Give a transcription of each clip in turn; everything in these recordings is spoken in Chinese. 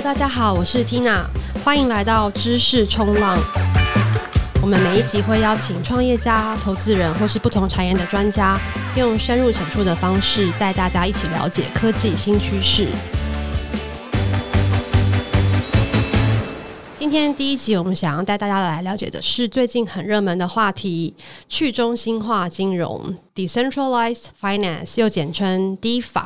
大家好，我是 Tina，欢迎来到知识冲浪。我们每一集会邀请创业家、投资人或是不同产业的专家，用深入浅出的方式带大家一起了解科技新趋势。今天第一集，我们想要带大家来了解的是最近很热门的话题——去中心化金融 （Decentralized Finance），又简称 DeFi。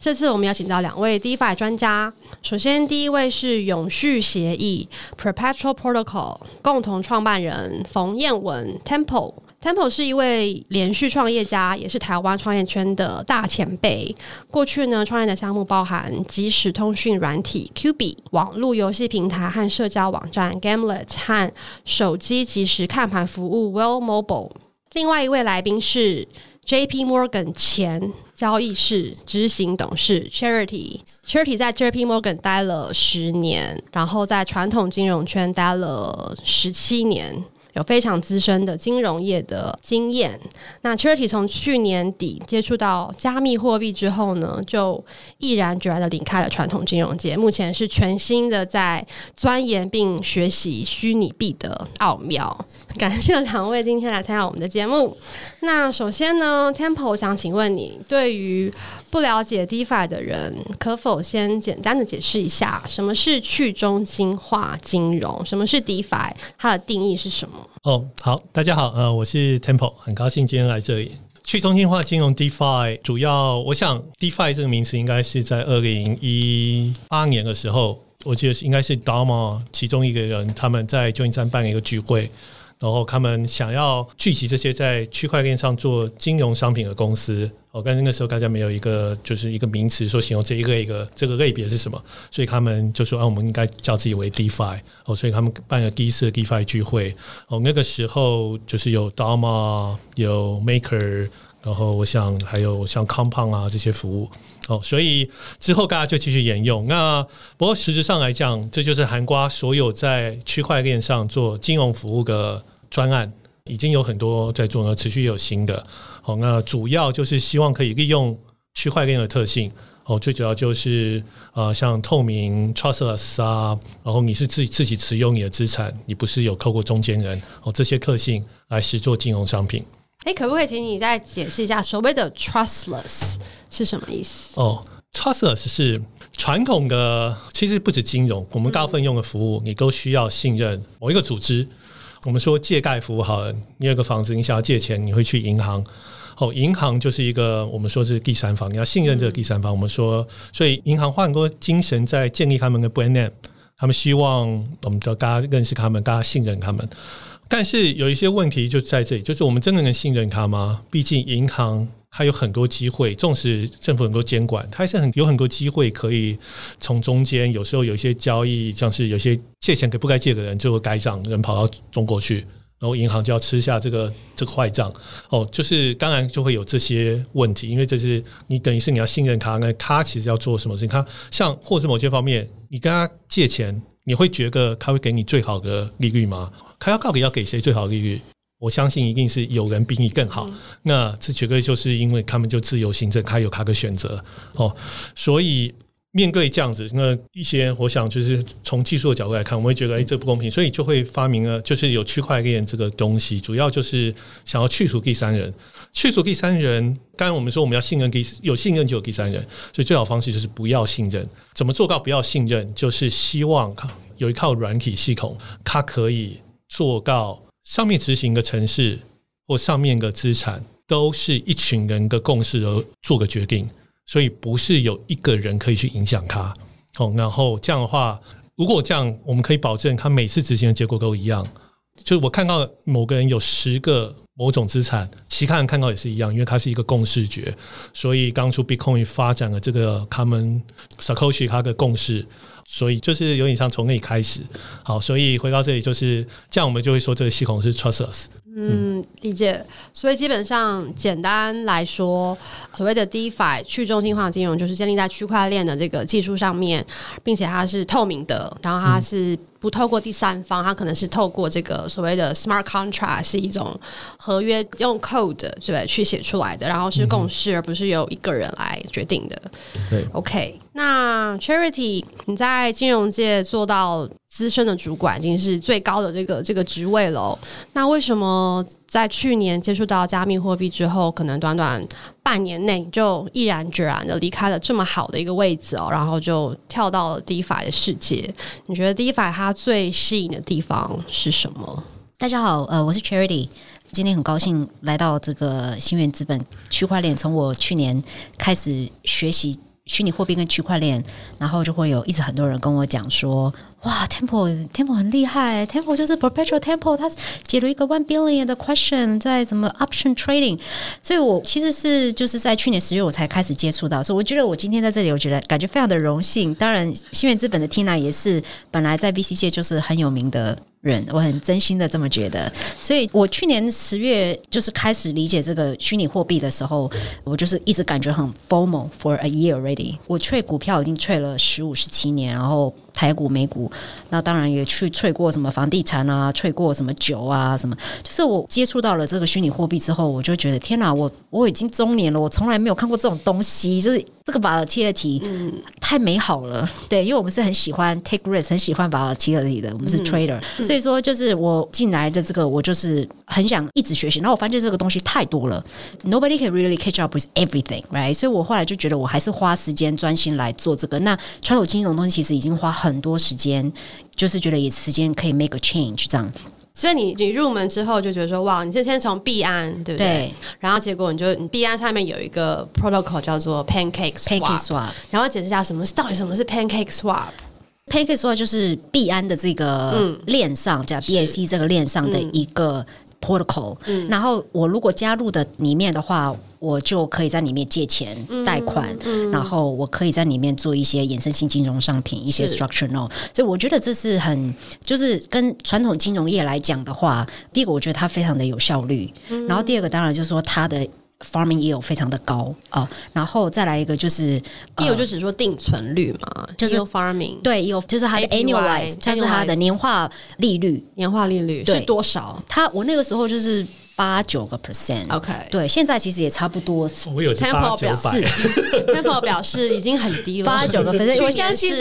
这次我们邀请到两位 DeFi 专家。首先，第一位是永续协议 Perpetual Protocol 共同创办人冯彦文 Temple。Temple 是一位连续创业家，也是台湾创业圈的大前辈。过去呢，创业的项目包含即时通讯软体 QB、网络游戏平台和社交网站 Gamelet 和手机即时看盘服务 Well Mobile。另外一位来宾是 JP Morgan 前交易室执行董事 Charity。Charity 在 JP Morgan 待了十年，然后在传统金融圈待了十七年。有非常资深的金融业的经验。那 Charity 从去年底接触到加密货币之后呢，就毅然决然的离开了传统金融界，目前是全新的在钻研并学习虚拟币的奥妙。感谢两位今天来参加我们的节目。那首先呢，Temple 想请问你，对于不了解 DeFi 的人，可否先简单的解释一下什么是去中心化金融？什么是 DeFi？它的定义是什么？哦，好，大家好，呃，我是 Temple，很高兴今天来这里。去中心化金融 DeFi 主要，我想 DeFi 这个名词应该是在二零一八年的时候，我记得是应该是 DARMA 其中一个人他们在旧金山办了一个聚会。然后他们想要聚集这些在区块链上做金融商品的公司，哦，但是那时候大家没有一个就是一个名词说形容这一个一个这个类别是什么，所以他们就说啊，我们应该叫自己为 DeFi，哦，所以他们办了第一次的 DeFi 聚会，哦，那个时候就是有 Dharma 有 Maker，然后我想还有像 Compound 啊这些服务。哦，所以之后大家就继续沿用。那不过实质上来讲，这就是涵盖所有在区块链上做金融服务的专案，已经有很多在做，呢持续有新的。好，那主要就是希望可以利用区块链的特性。哦，最主要就是呃，像透明 trustless 啊，然后你是自己自己持有你的资产，你不是有透过中间人哦，这些特性来实做金融商品。哎，可不可以请你再解释一下所谓的 trustless 是什么意思？哦，trustless 是传统的，其实不止金融，我们大部分用的服务，你都需要信任某一个组织。我们说借贷服务好了，你有个房子，你想要借钱，你会去银行。哦，银行就是一个我们说是第三方，你要信任这个第三方。我们说，所以银行花很多精神在建立他们的 brand name，他们希望我们的大家认识他们，大家信任他们。但是有一些问题就在这里，就是我们真的能信任他吗？毕竟银行它有很多机会，纵使政府很多监管，它还是很有很多机会可以从中间，有时候有一些交易，像是有些借钱给不该借的人，最后该账人跑到中国去，然后银行就要吃下这个这个坏账。哦，就是当然就会有这些问题，因为这是你等于是你要信任他，那他其实要做什么事情？他像或者某些方面，你跟他借钱，你会觉得他会给你最好的利率吗？他要到底要给谁最好的利率？我相信一定是有人比你更好。那这绝对就是因为他们就自由行政，他有他的选择哦。所以面对这样子，那一些我想就是从技术的角度来看，我们会觉得哎，这不公平，所以就会发明了就是有区块链这个东西，主要就是想要去除第三人。去除第三人，当然我们说我们要信任第有信任就有第三人，所以最好方式就是不要信任。怎么做到不要信任？就是希望有一套软体系统，它可以。做到上面执行的城市或上面的资产都是一群人的共识而做个决定，所以不是有一个人可以去影响他。哦，然后这样的话，如果这样，我们可以保证他每次执行的结果都一样。就是我看到某个人有十个某种资产，其他人看到也是一样，因为它是一个共视觉。所以当初 Bitcoin 发展了这个他们 Satoshi 他的共识。所以就是有点像从那里开始，好，所以回到这里就是这样，我们就会说这个系统是 trustless。嗯，理解。所以基本上简单来说，所谓的 DeFi 去中心化金融，就是建立在区块链的这个技术上面，并且它是透明的，然后它是不透过第三方，它可能是透过这个所谓的 smart contract，是一种合约用 code 对去写出来的，然后是共识，而不是由一个人来决定的。对，OK。那 Charity，你在金融界做到资深的主管，已经是最高的这个这个职位了。那为什么在去年接触到加密货币之后，可能短短半年内就毅然决然的离开了这么好的一个位置哦，然后就跳到了 DeFi 的世界？你觉得 DeFi 它最吸引的地方是什么？大家好，呃，我是 Charity，今天很高兴来到这个心元资本区块链。从我去年开始学习。虚拟货币跟区块链，然后就会有一直很多人跟我讲说，哇，Temple Temple 很厉害，Temple 就是 Perpetual Temple，他解了一个 one billion 的 question 在什么 option trading，所以我其实是就是在去年十月我才开始接触到，所以我觉得我今天在这里，我觉得感觉非常的荣幸。当然，心元资本的 Tina 也是本来在 VC 界就是很有名的。人，我很真心的这么觉得，所以我去年十月就是开始理解这个虚拟货币的时候，我就是一直感觉很 formal for a year already。我 trade 股票已经 trade 了十五十七年，然后。台股、美股，那当然也去吹过什么房地产啊，吹过什么酒啊，什么。就是我接触到了这个虚拟货币之后，我就觉得天哪，我我已经中年了，我从来没有看过这种东西。就是这个 volatility 太美好了，对，因为我们是很喜欢 take risk，很喜欢 volatility 的，我们是 trader，所以说就是我进来的这个，我就是很想一直学习。然后我发现这个东西太多了，nobody can really catch up with everything，right？所以我后来就觉得我还是花时间专心来做这个。那传统金融东西其实已经花很。很多时间，就是觉得也时间可以 make a change 这样。所以你你入门之后就觉得说，哇，你是先从币安对不对？对。然后结果你就你币安上面有一个 protocol 叫做 Pancake Swap。Pancake Swap。然后解释一下什么是到底什么是 Pancake Swap？Pancake Swap 就是币安的这个链上，叫 BAC 这个链上的一个 protocol。嗯。然后我如果加入的里面的话。我就可以在里面借钱、贷款，嗯嗯、然后我可以在里面做一些衍生性金融商品，一些 structural note。所以我觉得这是很，就是跟传统金融业来讲的话，第一个我觉得它非常的有效率，嗯、然后第二个当然就是说它的 farming 也有非常的高啊，然后再来一个就是，第二个就只说定存率嘛，就是 farming 对，有就是它的 annualize，就是它的年化利率，年化利率是多少？它我那个时候就是。八九个 percent，OK，对，现在其实也差不多。我有 Tempo 表示，Tempo 表示已经很低了，八九个 percent，我相信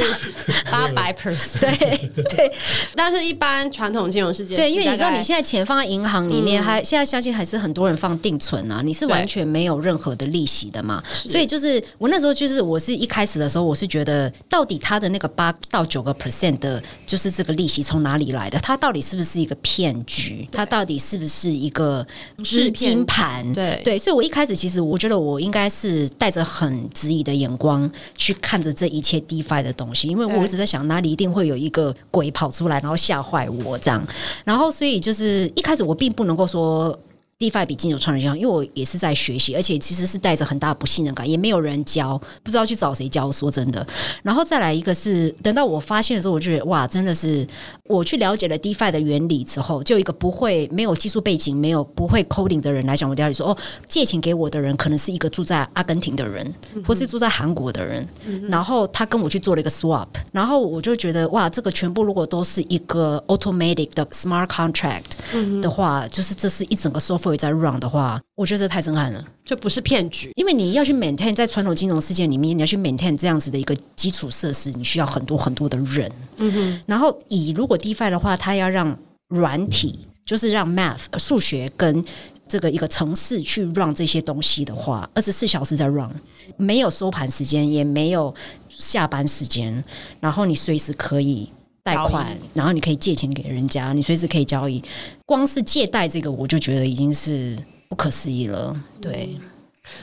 八百 percent，对 对。但是，一般传统金融世界，对，因为你知道，你现在钱放在银行里面，还现在相信还是很多人放定存啊，你是完全没有任何的利息的嘛。所以，就是我那时候就是，我是一开始的时候，我是觉得，到底他的那个八到九个 percent 的，就是这个利息从哪里来的？他到底是不是一个骗局？他到底是不是一个？资金盘，对对，所以我一开始其实我觉得我应该是带着很质疑的眼光去看着这一切 DeFi 的东西，因为我一直在想哪里一定会有一个鬼跑出来，然后吓坏我这样，然后所以就是一开始我并不能够说。DeFi 比金融创新，因为我也是在学习，而且其实是带着很大不信任感，也没有人教，不知道去找谁教。说真的，然后再来一个是，等到我发现的时候，我觉得哇，真的是我去了解了 DeFi 的原理之后，就一个不会、没有技术背景、没有不会 coding 的人来讲，我了解说，哦，借钱给我的人可能是一个住在阿根廷的人，或是住在韩国的人，然后他跟我去做了一个 swap，然后我就觉得哇，这个全部如果都是一个 automatic 的 smart contract 的话，就是这是一整个 software。会在 run 的话，我觉得这太震撼了，这不是骗局，因为你要去 maintain 在传统金融世界里面，你要去 maintain 这样子的一个基础设施，你需要很多很多的人。嗯哼，然后以如果 DeFi 的话，它要让软体，就是让 math 数学跟这个一个城市去 run 这些东西的话，二十四小时在 run，没有收盘时间，也没有下班时间，然后你随时可以。贷款，然后你可以借钱给人家，你随时可以交易。光是借贷这个，我就觉得已经是不可思议了。对，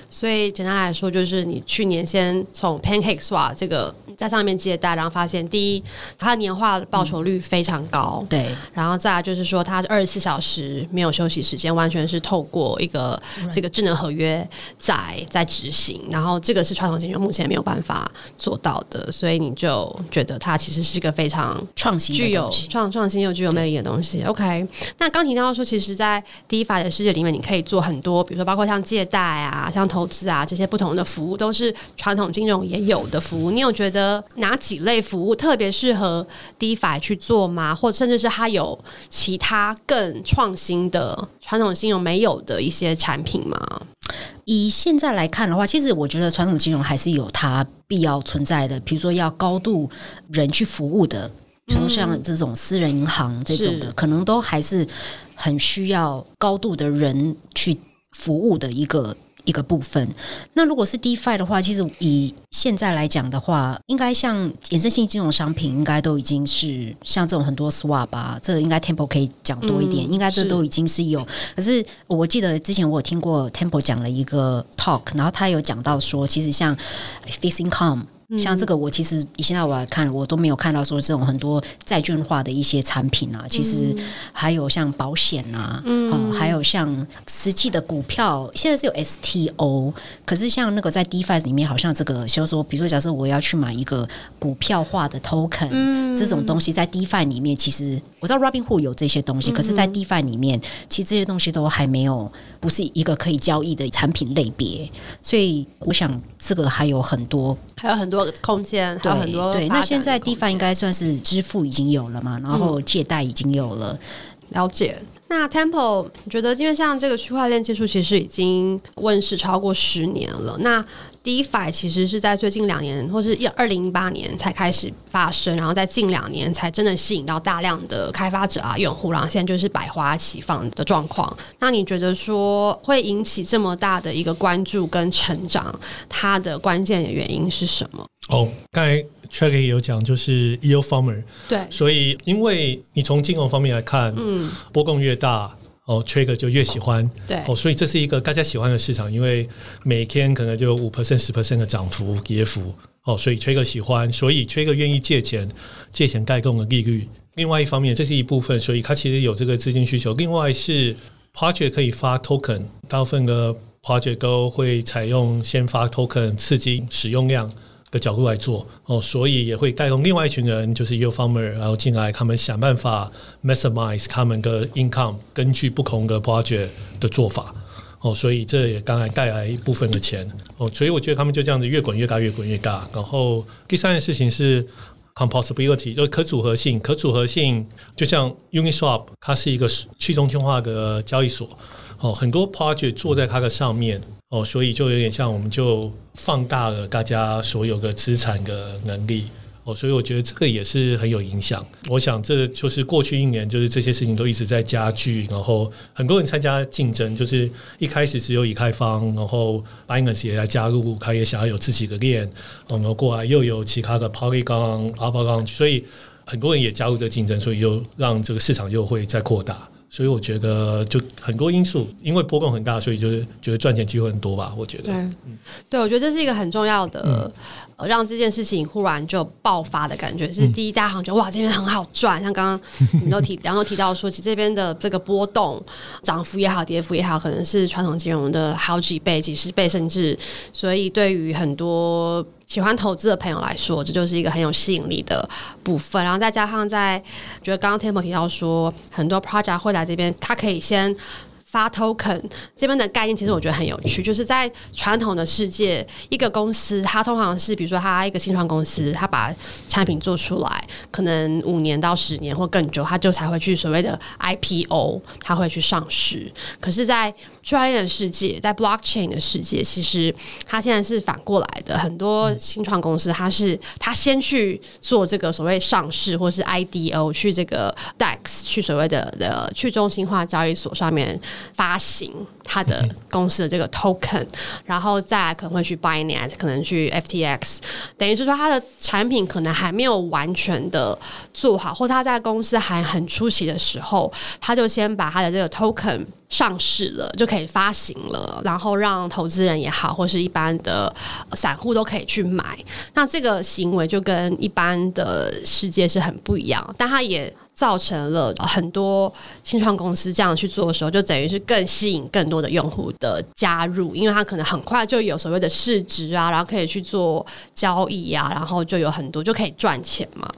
所以简单来说，就是你去年先从 Pancake Swap 这个。在上面借贷，然后发现第一，它的年化报酬率非常高，嗯、对。然后再来就是说，它是二十四小时没有休息时间，完全是透过一个这个智能合约在在执行。然后这个是传统金融目前没有办法做到的，所以你就觉得它其实是一个非常创新、具有创创新又具有魅力的东西。OK，那刚提到说，其实，在 DeFi 的世界里面，你可以做很多，比如说包括像借贷啊、像投资啊这些不同的服务，都是传统金融也有的服务。你有觉得？哪几类服务特别适合 DeFi 去做吗？或者甚至是它有其他更创新的传统金融没有的一些产品吗？以现在来看的话，其实我觉得传统金融还是有它必要存在的，比如说要高度人去服务的，比如像这种私人银行这种的，可能都还是很需要高度的人去服务的一个。一个部分。那如果是 DeFi 的话，其实以现在来讲的话，应该像衍生性金融商品，应该都已经是像这种很多 Swap 啊，这个应该 Temple 可以讲多一点。嗯、应该这都已经是有。是可是我记得之前我有听过 Temple 讲了一个 talk，然后他有讲到说，其实像 Fixed Income。像这个，我其实以现在我来看，我都没有看到说这种很多债券化的一些产品啊。其实还有像保险啊，嗯、哦，还有像实际的股票，现在是有 STO。可是像那个在 DeFi 里面，好像这个，就是说，比如说，假设我要去买一个股票化的 Token，嗯、这种东西在 DeFi 里面，其实我知道 Robinhood 有这些东西，可是，在 DeFi 里面，其实这些东西都还没有，不是一个可以交易的产品类别。所以，我想这个还有很多，还有很多。空间还有很多对，对，那现在 DeFi 应该算是支付已经有了嘛，然后借贷已经有了，嗯、了解。那 Temple 你觉得，因为像这个区块链技术其实已经问世超过十年了，那 DeFi 其实是在最近两年，或是一二零一八年才开始发生，然后在近两年才真的吸引到大量的开发者啊用户，然后现在就是百花齐放的状况。那你觉得说会引起这么大的一个关注跟成长，它的关键的原因是什么？哦，刚才 Trey 也有讲，就是 Yield Farmer，对，所以因为你从金融方面来看，嗯，波动越大，哦，Trader 就越喜欢，对，哦，所以这是一个大家喜欢的市场，因为每天可能就五 percent、十 percent 的涨幅、跌幅，哦，所以 Trader 喜欢，所以 Trader 愿意借钱，借钱带动的利率。另外一方面，这是一部分，所以它其实有这个资金需求。另外是 Project 可以发 Token，大部分的 Project 都会采用先发 Token 刺激使用量。的角度来做哦，所以也会带动另外一群人，就是 Yield Farmer，然后进来，他们想办法 maximize 他们的 income，根据不同的 project 的做法哦，所以这也当然带来一部分的钱哦，所以我觉得他们就这样子越滚越大，越滚越大。然后第三件事情是 composability，就是可组合性，可组合性就像 Uniswap，它是一个去中心化的交易所哦，很多 project 坐在它的上面。哦，所以就有点像，我们就放大了大家所有的资产的能力。哦，所以我觉得这个也是很有影响。我想这就是过去一年，就是这些事情都一直在加剧，然后很多人参加竞争，就是一开始只有以太坊，然后 Binance 也来加入，他也想要有自己的链，然后过来又有其他的 Polygon、Avalon，所以很多人也加入这个竞争，所以又让这个市场又会再扩大。所以我觉得就很多因素，因为波动很大，所以就是觉得赚钱机会很多吧。我觉得，对，嗯、对，我觉得这是一个很重要的。嗯让这件事情忽然就爆发的感觉是第一，大家好像觉得哇，这边很好赚。像刚刚 你都提，然后提到说，其实这边的这个波动涨幅也好，跌幅也好，可能是传统金融的好几倍、几十倍，甚至。所以对于很多喜欢投资的朋友来说，这就是一个很有吸引力的部分。然后再加上在，觉得刚刚 Temple 提到说，很多 project 会来这边，他可以先。发 token 这边的概念其实我觉得很有趣，就是在传统的世界，一个公司它通常是，比如说它一个新创公司，它把产品做出来，可能五年到十年或更久，它就才会去所谓的 IPO，它会去上市。可是，在区块链的世界，在 blockchain 的世界，其实它现在是反过来的。很多新创公司，它是它先去做这个所谓上市，或是 IDO 去这个 DEX 去所谓的的去中心化交易所上面发行他的公司的这个 token，然后再可能会去 Binance，可能去 FTX，等于是说他的产品可能还没有完全的做好，或者它在公司还很初期的时候，他就先把他的这个 token。上市了就可以发行了，然后让投资人也好，或是一般的散户都可以去买。那这个行为就跟一般的世界是很不一样，但他也造成了很多新创公司这样去做的时候，就等于是更吸引更多的用户的加入，因为它可能很快就有所谓的市值啊，然后可以去做交易啊，然后就有很多就可以赚钱嘛。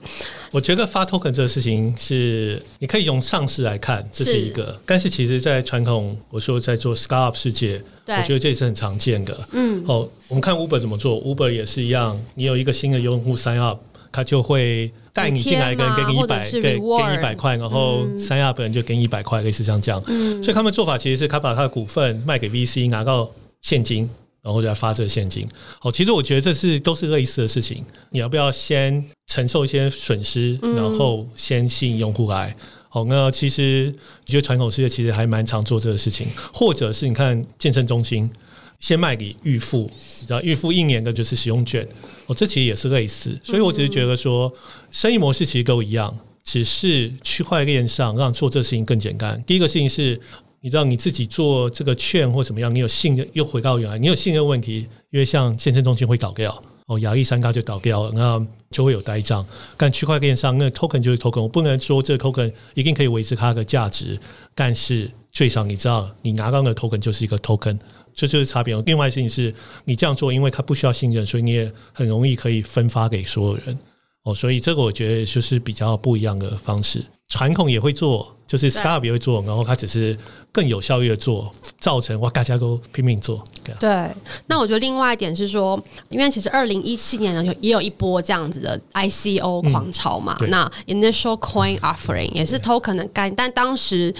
我觉得发 token 这个事情是你可以用上市来看，这是一个。是但是其实，在传统我说在做 scale up 世界，我觉得这也是很常见的。嗯，哦，我们看 Uber 怎么做，Uber 也是一样。你有一个新的用户 sign up，它就会带你进来，一个人给你一百，给给你一百块，然后 sign up 的人就给你一百块，类似像这样。嗯，所以他们做法其实是他把他的股份卖给 VC，拿到现金，然后再发这个现金。好，其实我觉得这是都是类似的事情。你要不要先承受一些损失，然后先吸引用户来？好，那其实你觉得传统世界其实还蛮常做这个事情，或者是你看健身中心先卖给预付，你知道预付一年的就是使用券。哦，这其实也是类似，所以我只是觉得说，生意模式其实都一样，只是区块链上让做这事情更简单。第一个事情是，你知道你自己做这个券或怎么样，你有信任又回到原来，你有信任问题，因为像健身中心会倒掉，哦，亚历山大就倒掉了，那就会有呆账。但区块链上那 token 就是 token，我不能说这个 token 一定可以维持它的价值，但是最少你知道，你拿到的 token 就是一个 token。这就是差别。另外一事情是，你这样做，因为它不需要信任，所以你也很容易可以分发给所有人。哦，所以这个我觉得就是比较不一样的方式。传统也会做，就是 Startup 也会做，然后它只是更有效率的做，造成哇大家都拼命做。对，对，那我觉得另外一点是说，因为其实二零一七年呢，有也有一波这样子的 ICO 狂潮嘛。嗯、那 Initial Coin Offering 也是 Token 的概念，但当时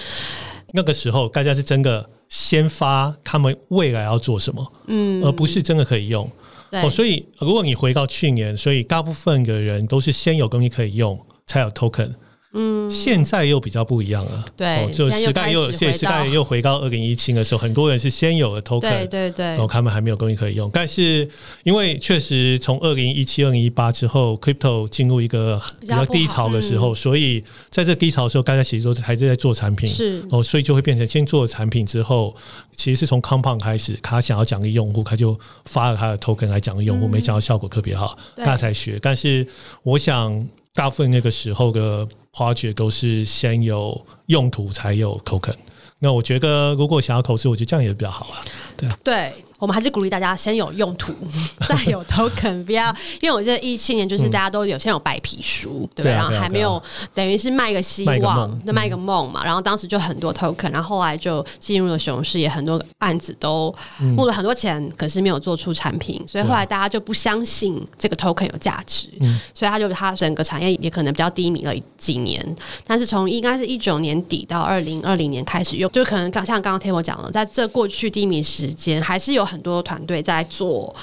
那个时候大家是真的。先发他们未来要做什么，嗯，而不是真的可以用。哦，所以如果你回到去年，所以大部分的人都是先有东西可以用，才有 token。嗯，现在又比较不一样了。对，哦、就时代又现在时代又回到二零一七的时候，很多人是先有了 token，对对对，然后他们还没有东西可以用。但是因为确实从二零一七、二零一八之后，crypto 进入一个比较低潮的时候，嗯、所以在这低潮的时候，大家其实都还是在做产品。是哦，所以就会变成先做了产品之后，其实是从 Compound 开始，他想要奖励用户，他就发了他的 token 来奖励用户，嗯、没想到效果特别好，大家才学。但是我想。大部分那个时候的挖掘都是先有用途才有 token。那我觉得，如果想要口吃，我觉得这样也比较好啊。对啊，对。我们还是鼓励大家先有用途，再有 token，不要，因为我记得一七年就是大家都有先有白皮书，嗯、对，对，然后还没有，等于是卖个希望，就卖一个梦嘛。然后当时就很多 token，然后后来就进入了熊市，也很多案子都募了很多钱，可是没有做出产品，所以后来大家就不相信这个 token 有价值，所以他就他整个产业也可能比较低迷了几年。但是从应该是一九年底到二零二零年开始用，就可能刚像刚刚 Table 讲了，在这过去低迷时间还是有。很多团队在做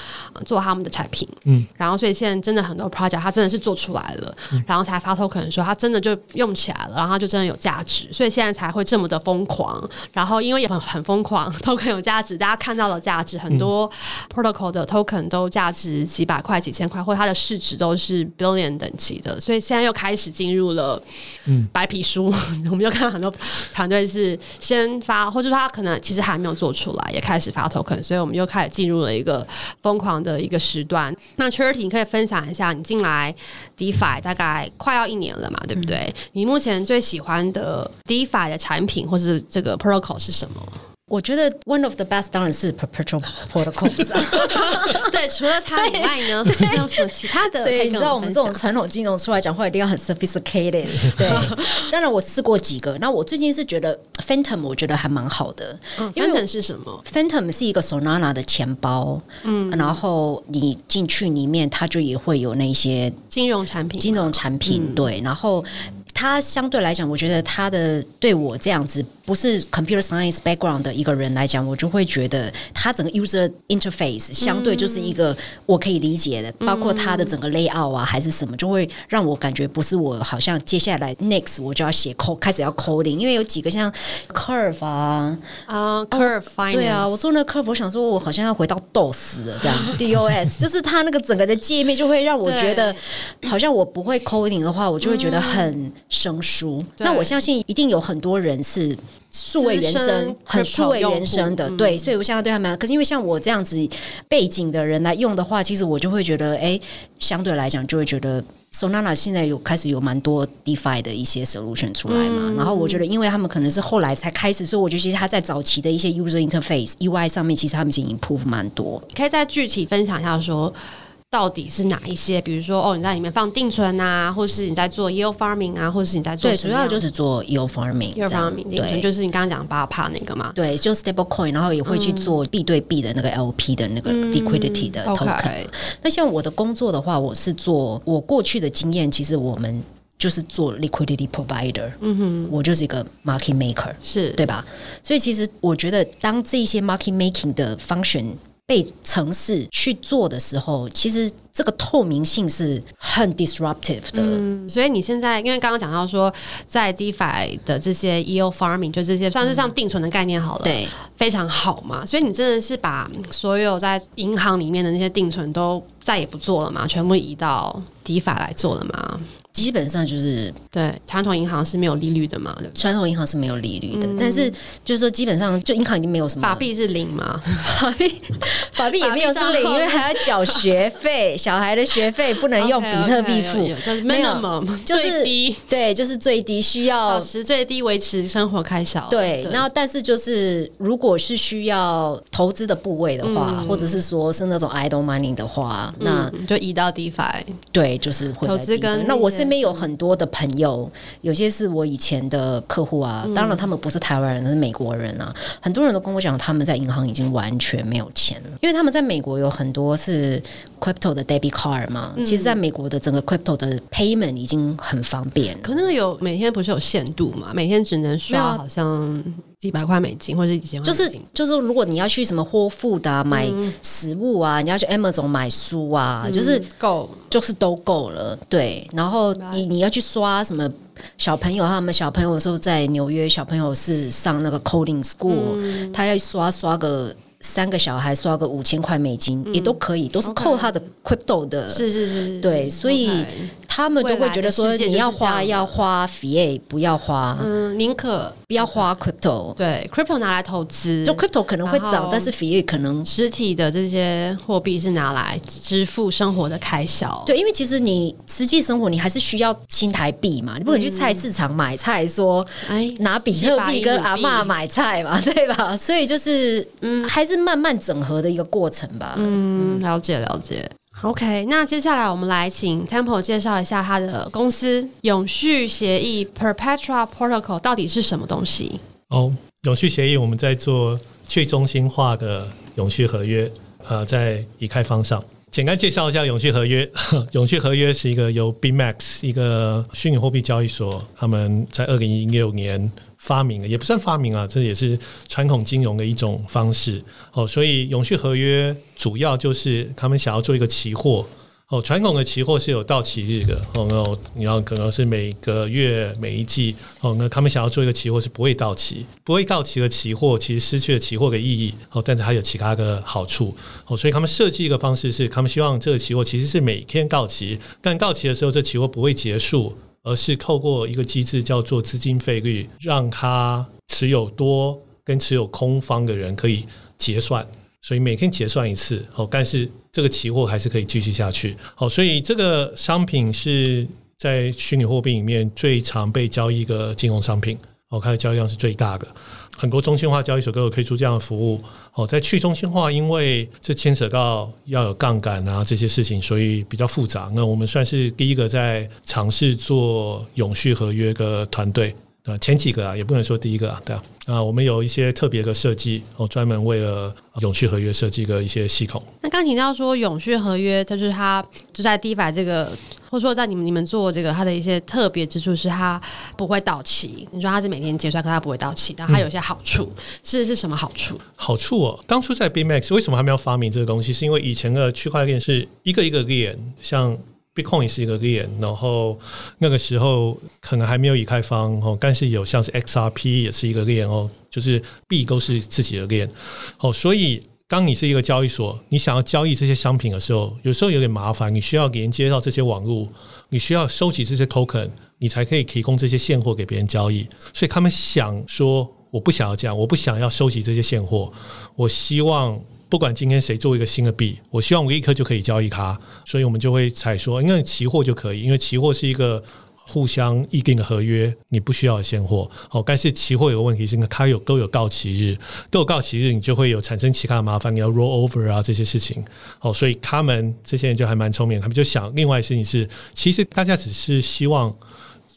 做他们的产品，嗯，然后所以现在真的很多 project，它真的是做出来了，嗯、然后才发 token，说它真的就用起来了，然后它就真的有价值，所以现在才会这么的疯狂。然后因为也很很疯狂，token 有价值，大家看到了价值，很多 protocol 的 token 都价值几百块、几千块，或它的市值都是 billion 等级的，所以现在又开始进入了嗯。白皮书，嗯、我们就看到很多团队是先发，或者说他可能其实还没有做出来，也开始发 token，所以我们。又开始进入了一个疯狂的一个时段。那 Charity，你可以分享一下，你进来 DeFi 大概快要一年了嘛，对不对？嗯、你目前最喜欢的 DeFi 的产品或是这个 Protocol 是什么？我觉得 one of the best 当然是 perpetual protocol。对，除了它以外呢，还有什么其他的？所以你知道我们这种传统金融出来讲话一定要很 sophisticated。对，当然我试过几个。那我最近是觉得 Phantom 我觉得还蛮好的。嗯，Phantom 是什么？Phantom 是一个 Solana 的钱包。嗯，然后你进去里面，它就也会有那些金融产品。金融产品对，然后。它相对来讲，我觉得他的对我这样子不是 computer science background 的一个人来讲，我就会觉得他整个 user interface 相对就是一个我可以理解的，嗯、包括他的整个 layout 啊，还是什么，就会让我感觉不是我好像接下来 next 我就要写 code 开始要 coding，因为有几个像 curve 啊啊、uh, curve 对啊，我做那个 curve，我想说我好像要回到 DOS 了这样，DOS 就是他那个整个的界面就会让我觉得好像我不会 coding 的话，我就会觉得很。生疏，那我相信一定有很多人是数位原生，很数位原生的，对，所以我现在对他们，可是因为像我这样子背景的人来用的话，其实我就会觉得，哎，相对来讲就会觉得，Solana 现在有开始有蛮多 DeFi 的一些 solution 出来嘛，嗯、然后我觉得，因为他们可能是后来才开始，所以我觉得其实他在早期的一些 user interface UI 上面，其实他们已经 improve 蛮多。可以再具体分享一下说。到底是哪一些？比如说，哦，你在里面放定存啊，或是你在做 yield farming 啊，或是你在做……对，主要就是做 yield farming。yield farming 定存就是你刚刚讲八趴那个嘛？对，就 stable coin，然后也会去做币对币的那个 LP 的那个 liquidity 的 token。那像我的工作的话，我是做我过去的经验，其实我们。就是做 liquidity provider，嗯哼，我就是一个 market maker，是对吧？所以其实我觉得，当这些 market making 的 function 被城市去做的时候，其实这个透明性是很 disruptive 的。嗯，所以你现在因为刚刚讲到说，在 DeFi 的这些 yield farming 就这些算是像定存的概念好了，对，非常好嘛。所以你真的是把所有在银行里面的那些定存都再也不做了嘛？全部移到 DeFi 来做了吗？基本上就是对，传统银行是没有利率的嘛？对，传统银行是没有利率的，嗯、但是就是说，基本上就银行已经没有什么法币是零嘛？法币 法币也没有是零，因为还要缴学费，小孩的学费不能用比特币付 okay, okay, 没有，minimum 就是最低，对，就是最低需要保持最低维持生活开销。对，对然后但是就是如果是需要投资的部位的话，嗯、或者是说是那种 idle money 的话，嗯、那就移到 DeFi。对，就是会投资跟那我是。身边有很多的朋友，有些是我以前的客户啊。当然，他们不是台湾人，是美国人啊。很多人都跟我讲，他们在银行已经完全没有钱了，因为他们在美国有很多是 crypto 的 debit card 嘛。其实，在美国的整个 crypto 的 payment 已经很方便。可那个有每天不是有限度嘛？每天只能刷，好像。几百块美金，或者几千块，就是就是，如果你要去什么 Whole Foods 啊，买食物啊，嗯、你要去 Amazon 买书啊，嗯、就是够，就是都够了。对，然后你你要去刷什么小朋友，他们小朋友的时候在纽约，小朋友是上那个 Coding School，、嗯、他要刷刷个。三个小孩刷个五千块美金、嗯、也都可以，都是扣他的 crypto 的，是是是，对，所以他们都会觉得说，你要花要花 fiat，不要花，嗯，宁可不要花 crypto，对，crypto 拿来投资，就 crypto 可能会涨，但是 fiat 可能实体的这些货币是拿来支付生活的开销，对，因为其实你实际生活你还是需要新台币嘛，你不能去菜市场买菜说，哎，拿比特币跟阿嬷买菜嘛，对吧？所以就是，嗯，还是。慢慢整合的一个过程吧。嗯，了解了解。OK，那接下来我们来请 Temple 介绍一下他的公司永续协议 Perpetual Protocol 到底是什么东西？哦，永续协议我们在做去中心化的永续合约。呃，在以太坊上，简单介绍一下永续合约。永续合约是一个由 BMax 一个虚拟货币交易所，他们在二零一六年。发明了也不算发明啊，这也是传统金融的一种方式哦。所以永续合约主要就是他们想要做一个期货哦。传统的期货是有到期日的哦，那你要可能是每个月每一季哦。那他们想要做一个期货是不会到期，不会到期的期货其实失去了期货的意义哦，但是还有其他的好处哦。所以他们设计一个方式是，他们希望这个期货其实是每天到期，但到期的时候这期货不会结束。而是透过一个机制叫做资金费率，让他持有多跟持有空方的人可以结算，所以每天结算一次哦。但是这个期货还是可以继续下去好。所以这个商品是在虚拟货币里面最常被交易的金融商品哦，它的交易量是最大的。很多中心化交易所都有推出这样的服务哦，在去中心化，因为这牵扯到要有杠杆啊这些事情，所以比较复杂。那我们算是第一个在尝试做永续合约的团队啊，前几个啊，也不能说第一个啊，对啊。啊，我们有一些特别的设计哦，专门为了永续合约设计的一些系统。那刚提到说永续合约，就是它就在 DeFi 这个，或者说在你们你们做这个，它的一些特别之处是它不会到期。你说它是每天结算，可它不会到期，但它有一些好处，嗯、是是什么好处？好处哦，当初在 BitMax 为什么还没有发明这个东西？是因为以前的区块链是一个一个链，像。Bitcoin 是一个链，然后那个时候可能还没有以太坊哦，但是有像是 XRP 也是一个链哦，就是币都是自己的链哦，所以当你是一个交易所，你想要交易这些商品的时候，有时候有点麻烦，你需要连接到这些网络，你需要收集这些 token，你才可以提供这些现货给别人交易。所以他们想说，我不想要这样，我不想要收集这些现货，我希望。不管今天谁做一个新的币，我希望我立刻就可以交易它，所以我们就会采说，因为期货就可以，因为期货是一个互相议定的合约，你不需要现货。哦，但是期货有个问题是，它有都有到期日，都有到期日，你就会有产生其他的麻烦，你要 roll over 啊这些事情。哦，所以他们这些人就还蛮聪明，他们就想，另外的事情是，其实大家只是希望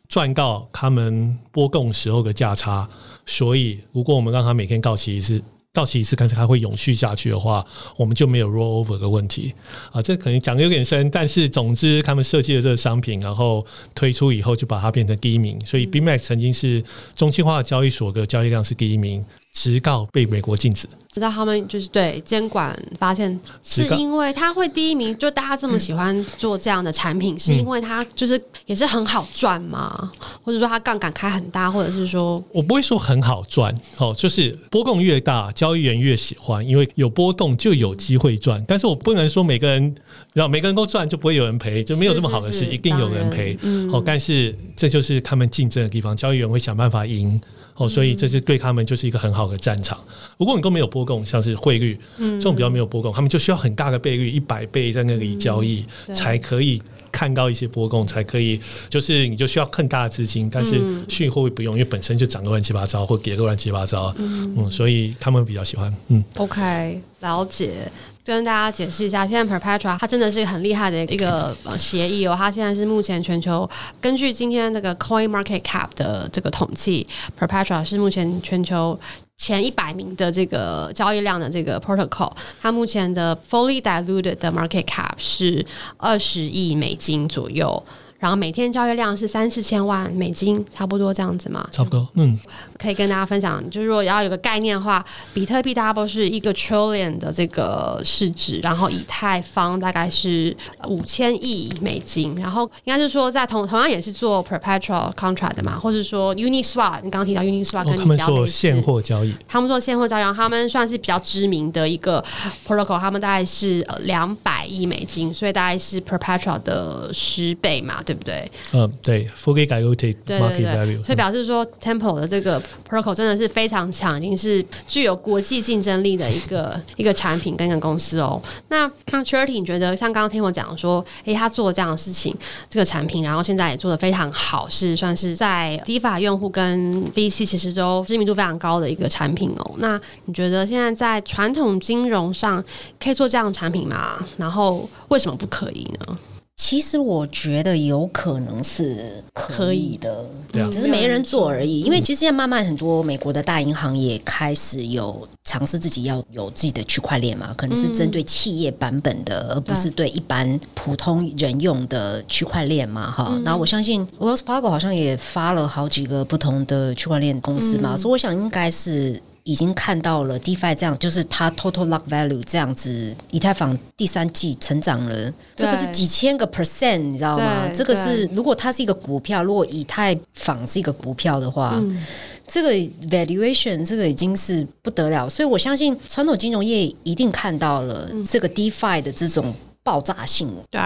赚到他们波动时候的价差，所以如果我们让他每天到期一次。到期一次，但是它会永续下去的话，我们就没有 roll over 的问题啊。这可能讲的有点深，但是总之他们设计了这个商品，然后推出以后就把它变成第一名。所以 BMax 曾经是中心化交易所的交易量是第一名。直到被美国禁止，直到他们就是对监管发现，是因为他会第一名，就大家这么喜欢做这样的产品，嗯、是因为它就是也是很好赚嘛，或者说它杠杆开很大，或者是说，我不会说很好赚哦，就是波动越大，交易员越喜欢，因为有波动就有机会赚。但是我不能说每个人，然后每个人都赚就不会有人赔，就没有这么好的事，是是是一定有人赔。嗯，哦，但是这就是他们竞争的地方，交易员会想办法赢。哦，所以这是对他们就是一个很好的战场。如果你都没有波动，像是汇率这种比较没有波动，他们就需要很大的倍率，一百倍在那里交易，才可以看到一些波动，才可以就是你就需要更大的资金。但是虚拟货币不用，因为本身就涨个乱七八糟，或跌个乱七八糟。嗯，所以他们比较喜欢。嗯，OK，了解。跟大家解释一下，现在 Perpetua 它真的是很厉害的一个协议哦。它现在是目前全球根据今天那个 Coin Market Cap 的这个统计，Perpetua 是目前全球前一百名的这个交易量的这个 Protocol。它目前的 Fully Diluted 的 Market Cap 是二十亿美金左右。然后每天交易量是三四千万美金，差不多这样子嘛？差不多，嗯，可以跟大家分享，就是如果要有个概念的话，比特币大概是一个 trillion 的这个市值，然后以太坊大概是五千亿美金，然后应该是说在同同样也是做 perpetual contract 的嘛，或者说 Uniswap，你刚刚提到 Uniswap 跟他们做现货交易，他们做现货交易，他们算是比较知名的一个 protocol，他们大概是两百亿美金，所以大概是 perpetual 的十倍嘛。对不对？嗯，对 diluted market value。所以表示说，Temple 的这个 protocol 真的是非常强，已经是具有国际竞争力的一个 一个产品跟一个公司哦。那那 Charity，你觉得像刚刚 Temple 讲说，诶，他做这样的事情，这个产品，然后现在也做的非常好，是算是在 DeFi 用户跟 VC 其实都知名度非常高的一个产品哦。那你觉得现在在传统金融上可以做这样的产品吗？然后为什么不可以呢？其实我觉得有可能是可以的，对啊，只是没人做而已。因为其实现在慢慢很多美国的大银行也开始有尝试自己要有自己的区块链嘛，可能是针对企业版本的，而不是对一般普通人用的区块链嘛，哈。然后我相信 Wells Fargo 好像也发了好几个不同的区块链公司嘛，所以我想应该是。已经看到了 DeFi 这样，就是它 Total Lock Value 这样子，以太坊第三季成长了，这个是几千个 percent，你知道吗？这个是如果它是一个股票，如果以太坊是一个股票的话，嗯、这个 valuation 这个已经是不得了，所以我相信传统金融业一定看到了这个 DeFi 的这种爆炸性。对。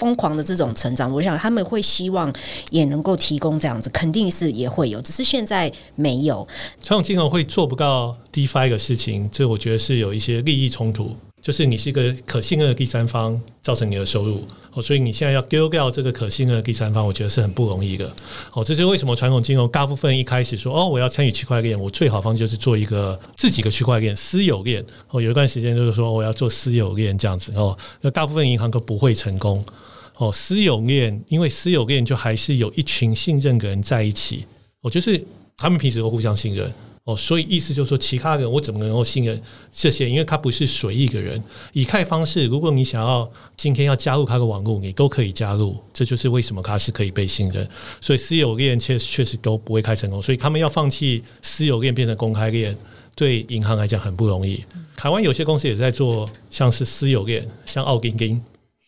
疯狂的这种成长，我想他们会希望也能够提供这样子，肯定是也会有，只是现在没有。传统金融会做不到 DeFi 的事情，这我觉得是有一些利益冲突，就是你是一个可信任的第三方，造成你的收入哦，所以你现在要丢掉这个可信任的第三方，我觉得是很不容易的哦。这是为什么传统金融大部分一开始说哦，我要参与区块链，我最好方就是做一个自己的区块链私有链哦。有一段时间就是说我要做私有链这样子哦，那大部分银行都不会成功。哦，私有链，因为私有链就还是有一群信任的人在一起，哦，就是他们平时都互相信任，哦，所以意思就是说，其他人我怎么能够信任这些？因为他不是随意的人。以太方式，如果你想要今天要加入他的网络，你都可以加入，这就是为什么它是可以被信任。所以私有链确确实都不会开成功，所以他们要放弃私有链变成公开链，对银行来讲很不容易。台湾有些公司也在做，像是私有链，像奥丁丁。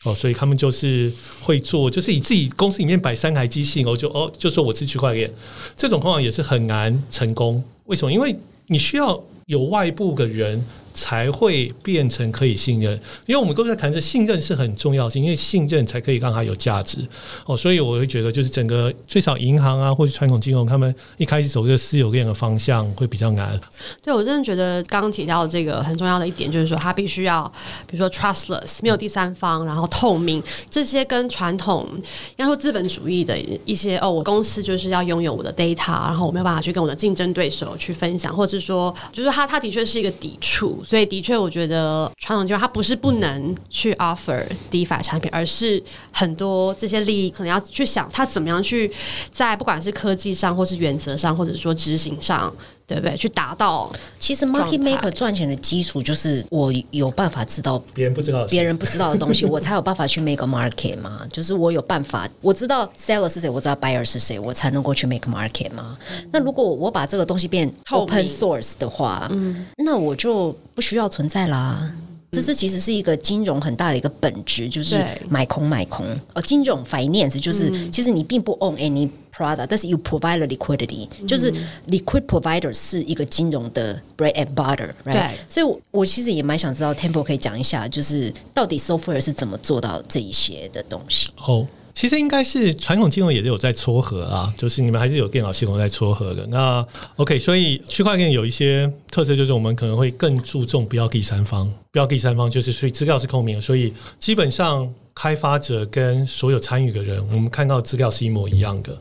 哦，所以他们就是会做，就是以自己公司里面摆三台机器，哦，就哦，就说我是区块链，这种方法也是很难成功。为什么？因为你需要有外部的人。才会变成可以信任，因为我们都在谈着信任是很重要性，因为信任才可以让它有价值哦，所以我会觉得就是整个最少银行啊，或者传统金融，他们一开始走这个私有链的方向会比较难。对，我真的觉得刚刚提到这个很重要的一点，就是说它必须要，比如说 trustless，没有第三方，然后透明，这些跟传统要说资本主义的一些哦，我公司就是要拥有我的 data，然后我没有办法去跟我的竞争对手去分享，或者说，就是它它的确是一个抵触。所以，的确，我觉得传统金融它不是不能去 offer DeFi 产品，而是很多这些利益可能要去想，它怎么样去在不管是科技上，或是原则上，或者说执行上。对不对？去达到其实 market maker 赚钱的基础就是我有办法知道别人不知道别人不知道的东西，我才有办法去 make a market 嘛。就是我有办法，我知道 seller 是谁，我知道 buyer 是谁，我才能够去 make a market 嘛。嗯、那如果我把这个东西变 open source 的话，嗯，那我就不需要存在啦。这是其实是一个金融很大的一个本质，就是买空买空。呃，金融 finance 就是、嗯、其实你并不 own any product，但是 you provide the liquidity，、嗯、就是 liquid provider 是一个金融的 bread and butter，right？对。所以我，我其实也蛮想知道 Temple 可以讲一下，就是到底 software 是怎么做到这一些的东西。哦。其实应该是传统金融也是有在撮合啊，就是你们还是有电脑系统在撮合的。那 OK，所以区块链有一些特色，就是我们可能会更注重不要第三方，不要第三方，就是所以资料是透明，所以基本上开发者跟所有参与的人，我们看到资料是一模一样的。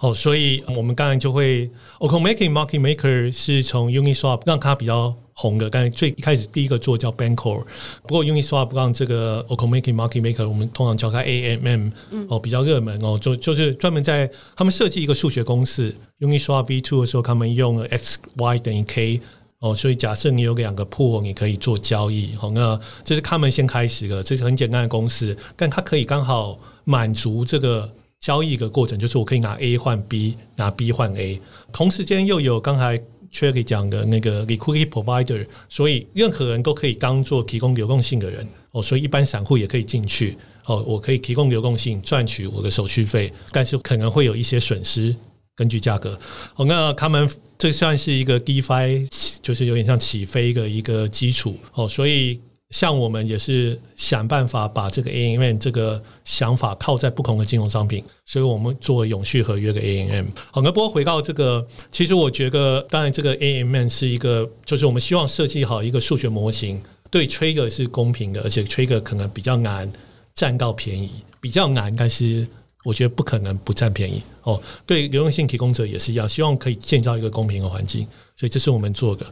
哦，所以我们刚才就会 o k o m a k i n g Market Maker 是从 Uniswap 让它比较。红的，刚才最一开始第一个做叫 Bancor，不过 Uniswap 让这个 o k o m a k i n g Market Maker，我们通常叫它 AMM，哦，比较热门哦，就就是专门在他们设计一个数学公式，Uniswap V2 的时候，他们用了 X Y 等于 K 哦，所以假设你有两个 Pool，你可以做交易，好，那这是他们先开始的，这是很简单的公式，但它可以刚好满足这个交易的过程，就是我可以拿 A 换 B，拿 B 换 A，同时间又有刚才。Cherry 讲的那个 liquidity provider，所以任何人都可以当做提供流动性的人哦，所以一般散户也可以进去哦，我可以提供流动性赚取我的手续费，但是可能会有一些损失，根据价格哦。那他们这算是一个 DeFi，就是有点像起飞的一个基础哦，所以。像我们也是想办法把这个 AMM 这个想法靠在不同的金融商品，所以我们做永续合约的 AMM。好，那不过回到这个，其实我觉得，当然这个 AMM 是一个，就是我们希望设计好一个数学模型，对 Trigger 是公平的，而且 Trigger 可能比较难占到便宜，比较难，但是我觉得不可能不占便宜哦。对流动性提供者也是一样，希望可以建造一个公平的环境，所以这是我们做的。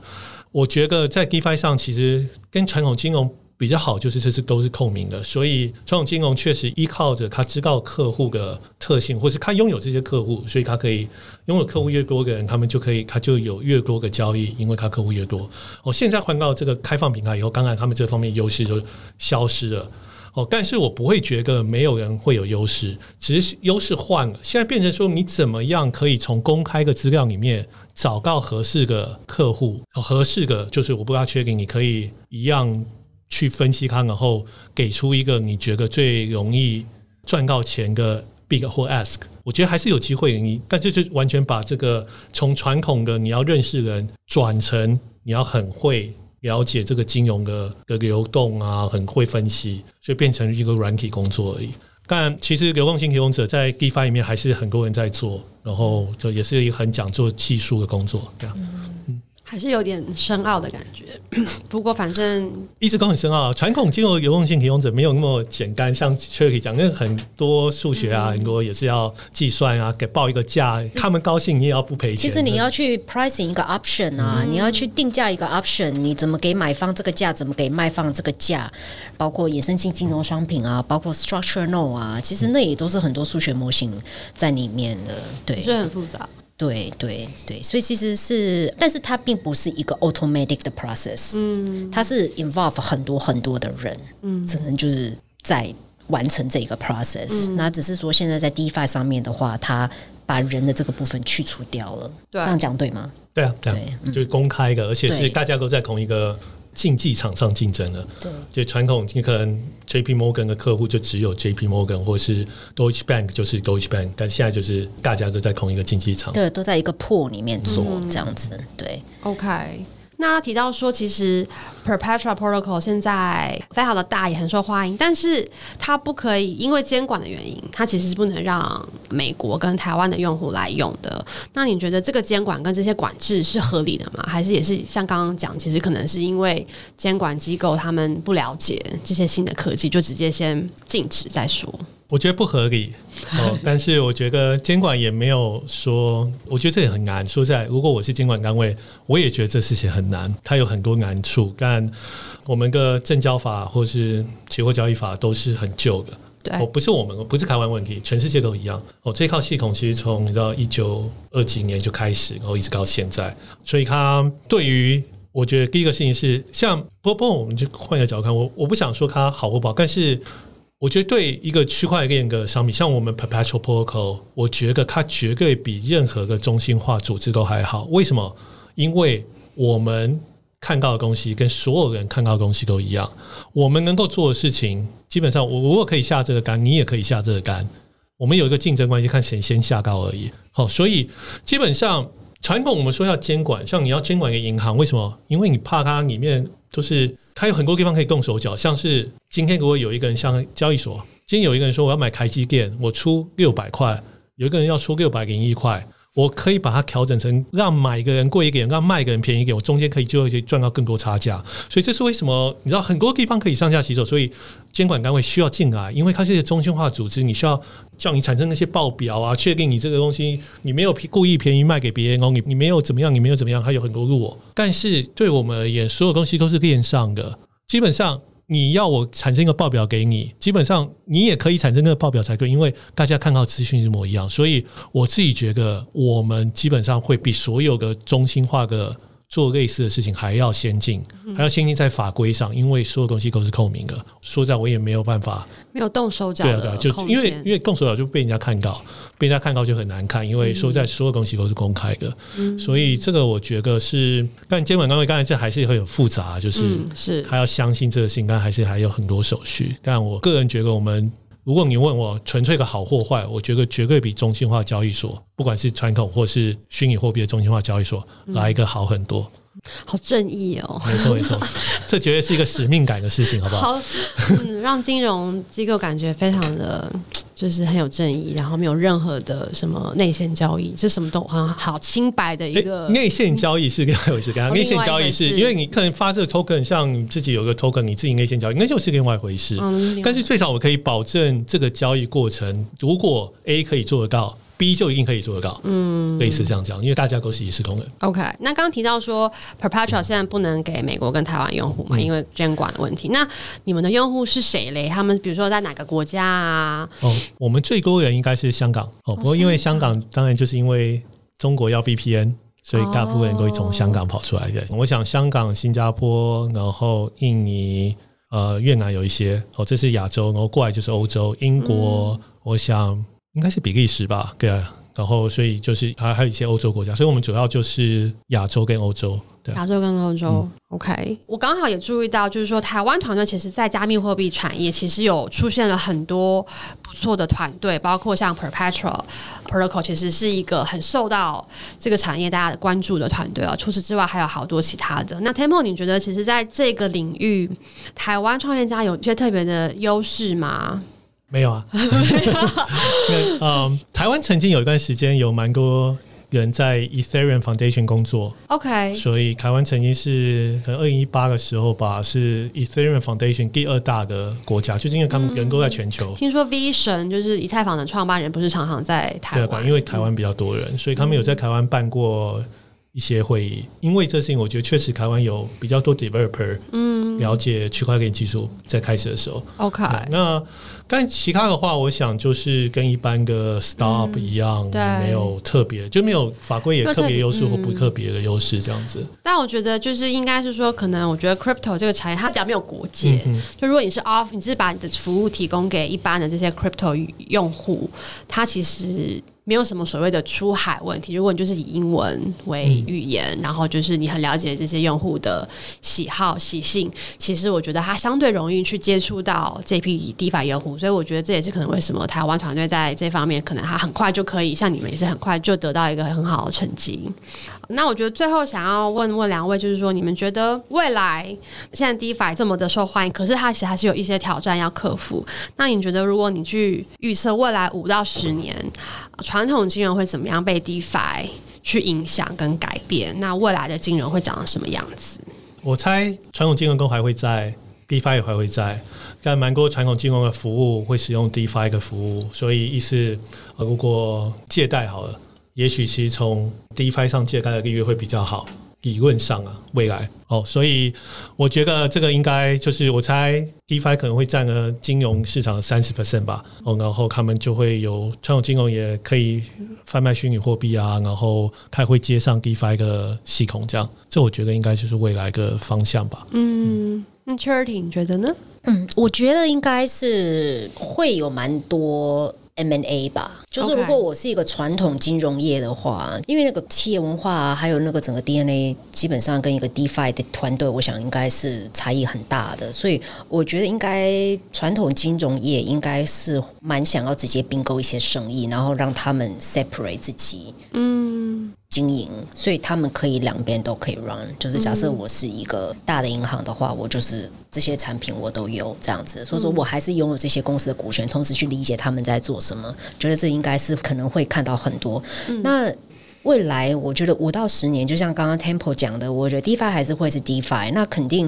我觉得在 DeFi 上，其实跟传统金融比较好，就是这是都是透明的。所以传统金融确实依靠着他知道客户的特性，或是他拥有这些客户，所以他可以拥有客户越多的人，他们就可以他就有越多的交易，因为他客户越多。哦，现在换到这个开放平台以后，当然他们这方面优势就消失了。哦，但是我不会觉得没有人会有优势，只是优势换了。现在变成说，你怎么样可以从公开的资料里面。找到合适的客户，合适的就是我不要确定，你可以一样去分析它，然后给出一个你觉得最容易赚到钱的 big 或 ask。我觉得还是有机会，你但这是完全把这个从传统的你要认识人转成你要很会了解这个金融的的流动啊，很会分析，所以变成一个软体工作而已。但其实流动性提供者在 DeFi 里面还是很多人在做，然后就也是一个很讲究技术的工作，这样。还是有点深奥的感觉，不过反正一直都很深奥。传统金融流动性提供者没有那么简单，像 Cherry 讲，那个很多数学啊，很多也是要计算啊，给报一个价，他们高兴你也要不赔钱。其实你要去 pricing 一个 option 啊，你要去定价一个 option，你怎么给买方这个价，怎么给卖方这个价，包括衍生性金融商品啊，包括 structure note 啊，其实那也都是很多数学模型在里面的，对，所以很复杂。对对对，所以其实是，但是它并不是一个 automatic 的 process，嗯，它是 involve 很多很多的人，嗯，只能就是在完成这个 process，嗯，那只是说现在在 DeFi 上面的话，它把人的这个部分去除掉了，对，这样讲对吗？对啊，对，就是公开的，而且是大家都在同一个。竞技场上竞争了，对，就传统你可能 J P Morgan 的客户就只有 J P Morgan，或是 Deutsche Bank 就是 Deutsche Bank，但现在就是大家都在同一个竞技场，对，都在一个 pool 里面做这样子，对，OK。那提到说，其实 Perpetual Protocol 现在非常的大，也很受欢迎，但是它不可以因为监管的原因，它其实是不能让美国跟台湾的用户来用的。那你觉得这个监管跟这些管制是合理的吗？还是也是像刚刚讲，其实可能是因为监管机构他们不了解这些新的科技，就直接先禁止再说？我觉得不合理哦，但是我觉得监管也没有说，我觉得这也很难。说实在，如果我是监管单位，我也觉得这事情很难，它有很多难处。但我们的证交法或是期货交易法都是很旧的，对，哦，不是我们，不是台湾问题，全世界都一样。哦，这套系统其实从你知道一九二几年就开始，然后一直到现在，所以它对于我觉得第一个事情是，像波波，我们就换一个角度看，我我不想说它好或不好，但是我觉得对一个区块链的商品，像我们 Perpetual Protocol，我觉得它绝对比任何个中心化组织都还好。为什么？因为我们看到的东西跟所有人看到的东西都一样，我们能够做的事情，基本上我如果可以下这个杆，你也可以下这个杆，我们有一个竞争关系，看谁先下高而已。好，所以基本上传统我们说要监管，像你要监管一个银行，为什么？因为你怕它里面就是它有很多地方可以动手脚，像是今天如果有一个人像交易所，今天有一个人说我要买台机电，我出六百块，有一个人要出六百零一块。我可以把它调整成让买一个人贵一点，让卖一个人便宜一点，我中间可以就会赚到更多差价。所以这是为什么？你知道很多地方可以上下其手，所以监管单位需要进来，因为它是一个中心化组织，你需要叫你产生那些报表啊，确定你这个东西你没有故意便宜卖给别人哦，你你没有怎么样，你没有怎么样，还有很多路。但是对我们而言，所有东西都是链上的，基本上。你要我产生一个报表给你，基本上你也可以产生那个报表才对，因为大家看到资讯一模一样，所以我自己觉得我们基本上会比所有的中心化的。做类似的事情还要先进，还要先进在法规上，因为所有东西都是透明的。说实在，我也没有办法，没有动手脚对啊，对啊，就因为因为动手脚就被人家看到，被人家看到就很难看。因为说在，所有东西都是公开的，所以这个我觉得是。但监管单位刚才这还是会有复杂，就是是他要相信这个事情，但还是还有很多手续。但我个人觉得我们。如果你问我纯粹的好或坏，我觉得绝对比中心化交易所，不管是传统或是虚拟货币的中心化交易所来一个好很多。好正义哦！没错没错，这绝对是一个使命感的事情，好不好？好，嗯，让金融机构感觉非常的就是很有正义，然后没有任何的什么内线交易，就什么都好好清白的一个。内线交易是另外一回事，跟内线交易是因为你可能发这个 token，像你自己有个 token，你自己内线交易，那就是另外一回事。但是最少我可以保证这个交易过程，如果 A 可以做得到。B 就一定可以做得到，嗯，类似这样讲，因为大家都是一视同仁。OK，那刚刚提到说，Perpetual 现在不能给美国跟台湾用户嘛，嗯、因为监管的问题。那你们的用户是谁嘞？他们比如说在哪个国家啊？哦，我们最多人应该是香港哦，不过因为香港当然就是因为中国要 VPN，所以大部分人都会从香港跑出来的。哦、我想香港、新加坡，然后印尼、呃越南有一些哦，这是亚洲，然后过来就是欧洲、英国，嗯、我想。应该是比利时吧，对啊，然后所以就是还还有一些欧洲国家，所以我们主要就是亚洲跟欧洲，对，亚洲跟欧洲。嗯、OK，我刚好也注意到，就是说台湾团队其实，在加密货币产业其实有出现了很多不错的团队，包括像 Perpetual Protocol，其实是一个很受到这个产业大家的关注的团队啊。除此之外，还有好多其他的。那 Temple，你觉得其实在这个领域，台湾创业家有一些特别的优势吗？没有啊，那嗯，台湾曾经有一段时间有蛮多人在 Ethereum Foundation 工作，OK，所以台湾曾经是可能二零一八的时候吧，是 Ethereum Foundation 第二大的国家，就是因为他们人都在全球。嗯、听说 V 神就是以太坊的创办人，不是常常在台湾？对，因为台湾比较多人，所以他们有在台湾办过一些会议。因为这事情，我觉得确实台湾有比较多 developer，嗯，了解区块链技术在开始的时候，OK，那。但其他的话，我想就是跟一般的 startup 一样，嗯、没有特别，就没有法规也特别优势或不特别的优势这样子。但我觉得就是应该是说，可能我觉得 crypto 这个产业它比较没有国界。嗯、就如果你是 off，你是把你的服务提供给一般的这些 crypto 用户，它其实。没有什么所谓的出海问题。如果你就是以英文为语言，嗯、然后就是你很了解这些用户的喜好习性，其实我觉得它相对容易去接触到这批 DeFi 用户。所以我觉得这也是可能为什么台湾团队在这方面可能它很快就可以，像你们也是很快就得到一个很好的成绩。那我觉得最后想要问问两位，就是说你们觉得未来现在 DeFi 这么的受欢迎，可是它其实还是有一些挑战要克服。那你觉得如果你去预测未来五到十年，传统金融会怎么样被 DeFi 去影响跟改变？那未来的金融会长成什么样子？我猜传统金融都还会在，DeFi 也还会在，但蛮多传统金融的服务会使用 DeFi 的服务，所以意思如果借贷好了。也许其实从 DeFi 上借贷的利率会比较好。理论上啊，未来哦，所以我觉得这个应该就是我猜，DeFi 可能会占了金融市场的三十 percent 吧。哦，然后他们就会有传统金融也可以贩卖虚拟货币啊，然后它会接上 DeFi 的系统，这样，这我觉得应该就是未来的方向吧。嗯，那 Charity 你觉得呢？嗯，我觉得应该是会有蛮多。M&A 吧，就是如果我是一个传统金融业的话.因为那个企业文化啊，还有那个整个 DNA，基本上跟一个 DeFi 的团队，我想应该是差异很大的，所以我觉得应该传统金融业应该是蛮想要直接并购一些生意，然后让他们 separate 自己。嗯。经营，所以他们可以两边都可以 run。就是假设我是一个大的银行的话，我就是这些产品我都有这样子。所以说我还是拥有这些公司的股权，同时去理解他们在做什么。觉得这应该是可能会看到很多。那。未来我觉得五到十年，就像刚刚 Temple 讲的，我觉得 DeFi 还是会是 DeFi，那肯定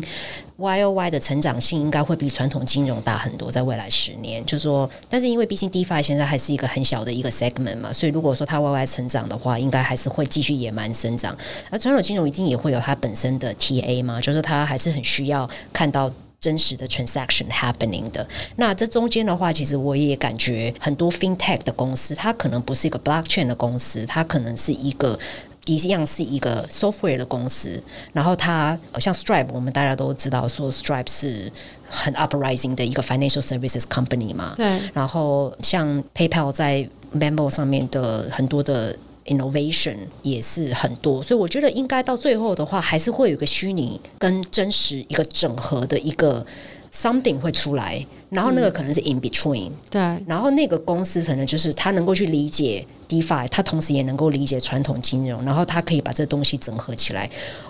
YOY 的成长性应该会比传统金融大很多，在未来十年，就说，但是因为毕竟 DeFi 现在还是一个很小的一个 segment 嘛，所以如果说它 YY 成长的话，应该还是会继续野蛮生长。而传统金融一定也会有它本身的 TA 嘛，就是它还是很需要看到。真实的 transaction happening 的，那这中间的话，其实我也感觉很多 fintech 的公司，它可能不是一个 blockchain 的公司，它可能是一个一样是一个 software 的公司。然后它像 Stripe，我们大家都知道说 Stripe 是很 uprising 的一个 financial services company 嘛。对。然后像 PayPal 在 Memo 上面的很多的。Innovation 也是很多，所以我觉得应该到最后的话，还是会有一个虚拟跟真实一个整合的一个 something 会出来，然后那个可能是 in between，嗯，对，然后那个公司可能就是他能够去理解 DeFi，他同时也能够理解传统金融，然后他可以把这东西整合起来。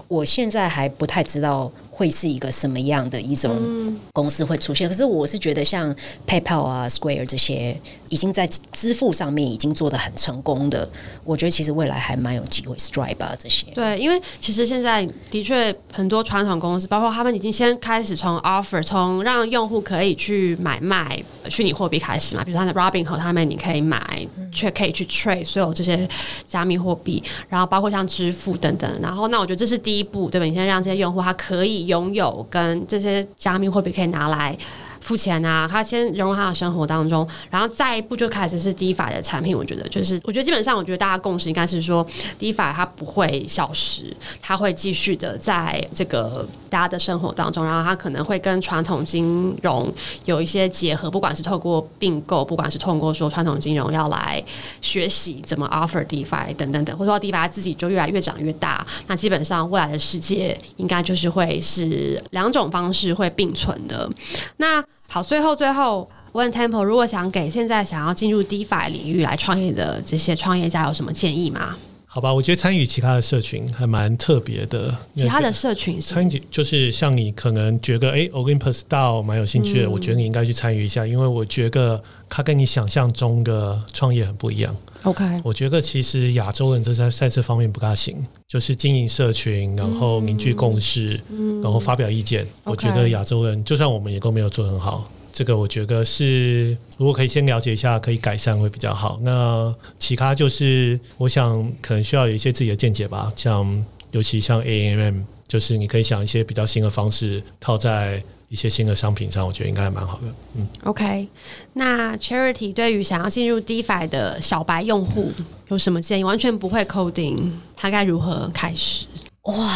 我现在还不太知道会是一个什么样的一种公司会出现，可是我是觉得像 PayPal 啊、Square 这些已经在支付上面已经做得很成功的，我觉得其实未来还蛮有机会。Stripe 啊这些，对，因为其实现在的确很多传统公司，包括他们已经先开始从 offer，从让用户可以去买卖虚拟货币开始嘛，比如说 Robinhood 他们你可以买，却可以去 trade 所有这些加密货币，然后包括像支付等等，然后那我觉得这是第一。步对吧？你先让这些用户他可以拥有跟这些加密货币可以拿来付钱啊，他先融入他的生活当中，然后再一步就开始是 DeFi 的产品。我觉得就是，我觉得基本上，我觉得大家共识应该是说，DeFi 它不会消失，它会继续的在这个大家的生活当中，然后它可能会跟传统金融有一些结合，不管是透过并购，不管是透过说传统金融要来学习怎么 offer DeFi 等等等，或者说 DeFi 自己就越来越长越大，那基本上未来的世界应该就是会是两种方式会并存的。那好，最后最后问 Temple，如果想给现在想要进入 DeFi 领域来创业的这些创业家有什么建议吗？好吧，我觉得参与其他的社群还蛮特别的。其他的社群参与就是像你可能觉得哎，Olympus DAO 蛮有兴趣的，嗯、我觉得你应该去参与一下，因为我觉得它跟你想象中的创业很不一样。OK，我觉得其实亚洲人这在在这方面不大行，就是经营社群，然后凝聚共识，嗯、然后发表意见。嗯、我觉得亚洲人就算我们也都没有做很好，这个我觉得是如果可以先了解一下，可以改善会比较好。那其他就是我想可能需要有一些自己的见解吧，像尤其像 AMM，就是你可以想一些比较新的方式套在。一些新的商品上，我觉得应该还蛮好的。嗯，OK，那 Charity 对于想要进入 DeFi 的小白用户有什么建议？完全不会 coding，他该如何开始？哇！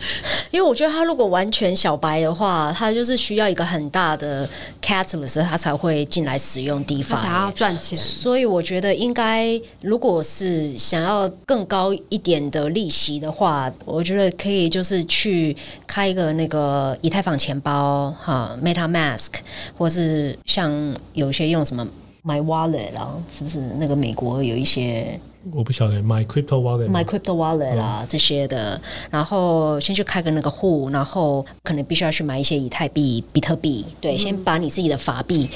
因为我觉得他如果完全小白的话，他就是需要一个很大的 catalyst，他才会进来使用 DeFi，他想要赚钱。所以我觉得应该，如果是想要更高一点的利息的话，我觉得可以就是去开一个那个以太坊钱包哈，MetaMask，或是像有些用什么 My Wallet 啊，是不是那个美国有一些？我不晓得，My Crypto Wallet，My Crypto Wallet 啦，这些的，然后先去开个那个户，然后可能必须要去买一些以太币、比特币，对，先把你自己的法币。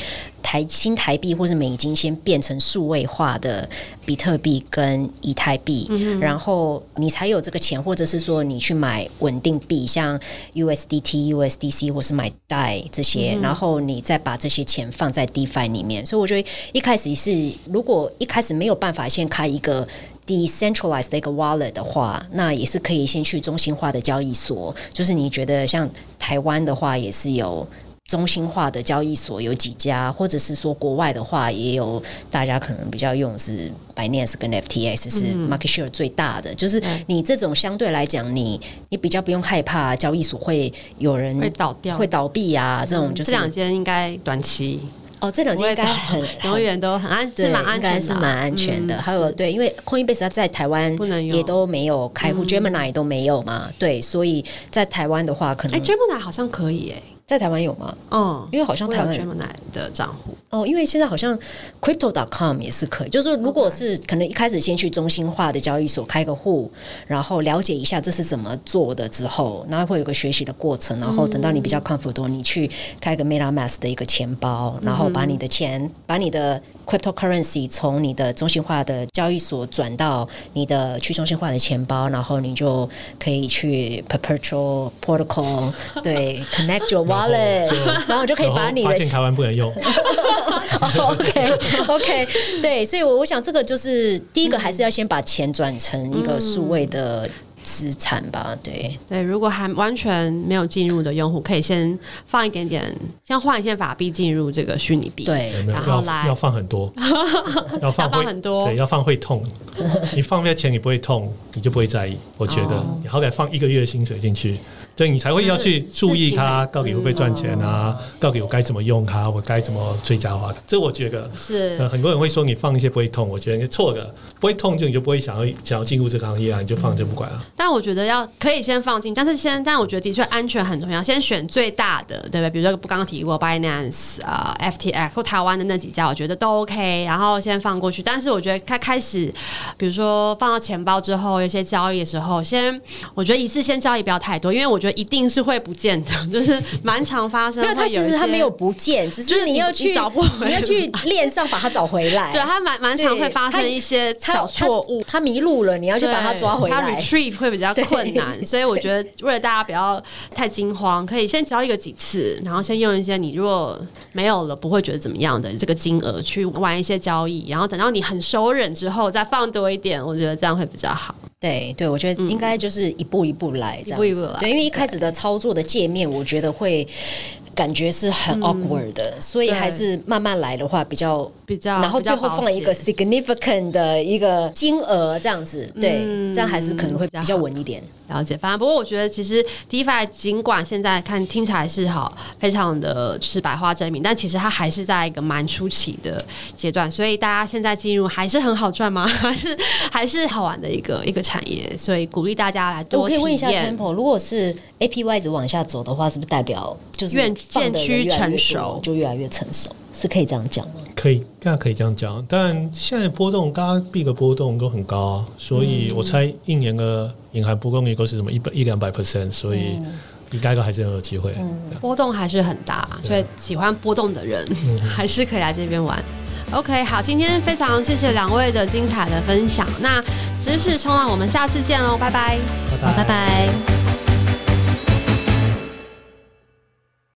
台新台币或是美金先变成数位化的比特币跟以太币，嗯、然后你才有这个钱，或者是说你去买稳定币，像 USDT、USDC 或是买 DAI 这些，嗯、然后你再把这些钱放在 DeFi 里面。所以我觉得一开始是，如果一开始没有办法先开一个。Decentralized 的一个 wallet 的话，那也是可以先去中心化的交易所。就是你觉得像台湾的话，也是有中心化的交易所有几家，或者是说国外的话，也有大家可能比较用是 Binance 跟 FTX 是 market share 最大的。嗯、就是你这种相对来讲，你你比较不用害怕交易所会有人会倒掉、会倒闭啊。这种就是、嗯、这两间应该短期。哦，这两间应该 很永远都很安，对，应该是蛮安全的。还有对，因为 Coinbase 它在台湾也都没有开户，Gemini 都没有嘛。对，所以在台湾的话，可能哎，Gemini 好像可以哎。在台湾有吗？嗯，因为好像台湾 Gemini 的账户哦，因为现在好像 Crypto.com 也是可以，就是说如果是可能一开始先去中心化的交易所开个户，然后了解一下这是怎么做的之后，然后会有个学习的过程，然后等到你比较 comfortable，你去开个 MetaMask 的一个钱包，然后把你的钱，把你的 Cryptocurrency 从你的中心化的交易所转到你的去中心化的钱包，然后你就可以去 Perpetual Protocol 对 Connect your wallet，然后我就可以把你的发现台湾不能用。OK OK，对，所以，我我想这个就是第一个，还是要先把钱转成一个数位的。资产吧，对对，如果还完全没有进入的用户，可以先放一点点，先换一些法币进入这个虚拟币，对，然后来要，要放很多，要放，会要放很多，对，要放会痛，你放那些钱你不会痛，你就不会在意。我觉得你好歹放一个月的薪水进去。对，你才会要去注意它到底会不会赚钱啊？到底我该怎么用它？我该怎么最佳化？这我觉得是很多人会说你放一些不会痛，我觉得你错的，不会痛就你就不会想要想要进入这个行业啊，你就放就不管了。但我觉得要可以先放进，但是先，但我觉得的确安全很重要，先选最大的，对不对？比如说刚刚提过 Binance 啊、呃、FTX 或台湾的那几家，我觉得都 OK，然后先放过去。但是我觉得开开始，比如说放到钱包之后，有些交易的时候，先我觉得一次先交易不要太多，因为我觉得一定是会。不见的，就是蛮常发生。因为他其实他没有不见，只是你要去找不回，你要去链上把它找回来。对，他蛮蛮常会发生一些小错误，他迷路了，你要去把它抓回来。他 retrieve 会比较困难，所以我觉得为了大家不要太惊慌，可以先交易个几次，然后先用一些你如果没有了不会觉得怎么样的这个金额去玩一些交易，然后等到你很熟稔之后再放多一点，我觉得这样会比较好。对对，我觉得应该就是一步一步来，这样子。一步一步来。对，因为一开始的操作的界面，我觉得会感觉是很 awkward 的，嗯、所以还是慢慢来的话比较比较。然后最后放一个 significant 的一个金额，这样子，对，嗯、这样还是可能会比较稳一点。了解，反正不过我觉得其实 DeFi 尽管现在看听起来是好，非常的就是百花争鸣，但其实它还是在一个蛮初期的阶段，所以大家现在进入还是很好赚吗？还是还是好玩的一个一个产业，所以鼓励大家来多。我可以问一下 Temple，如果是 APY 一直往下走的话，是不是代表就是越渐趋成熟，就越来越成熟？是可以这样讲吗？可以，大家可以这样讲。但现在波动，刚刚币的波动都很高啊，所以我猜一年的隐含波动率都是什么一百一两百 percent，所以应该都还是很有机会。嗯、波动还是很大，所以喜欢波动的人 还是可以来这边玩。OK，好，今天非常谢谢两位的精彩的分享。那知识冲浪，我们下次见喽，拜拜，拜拜，拜拜。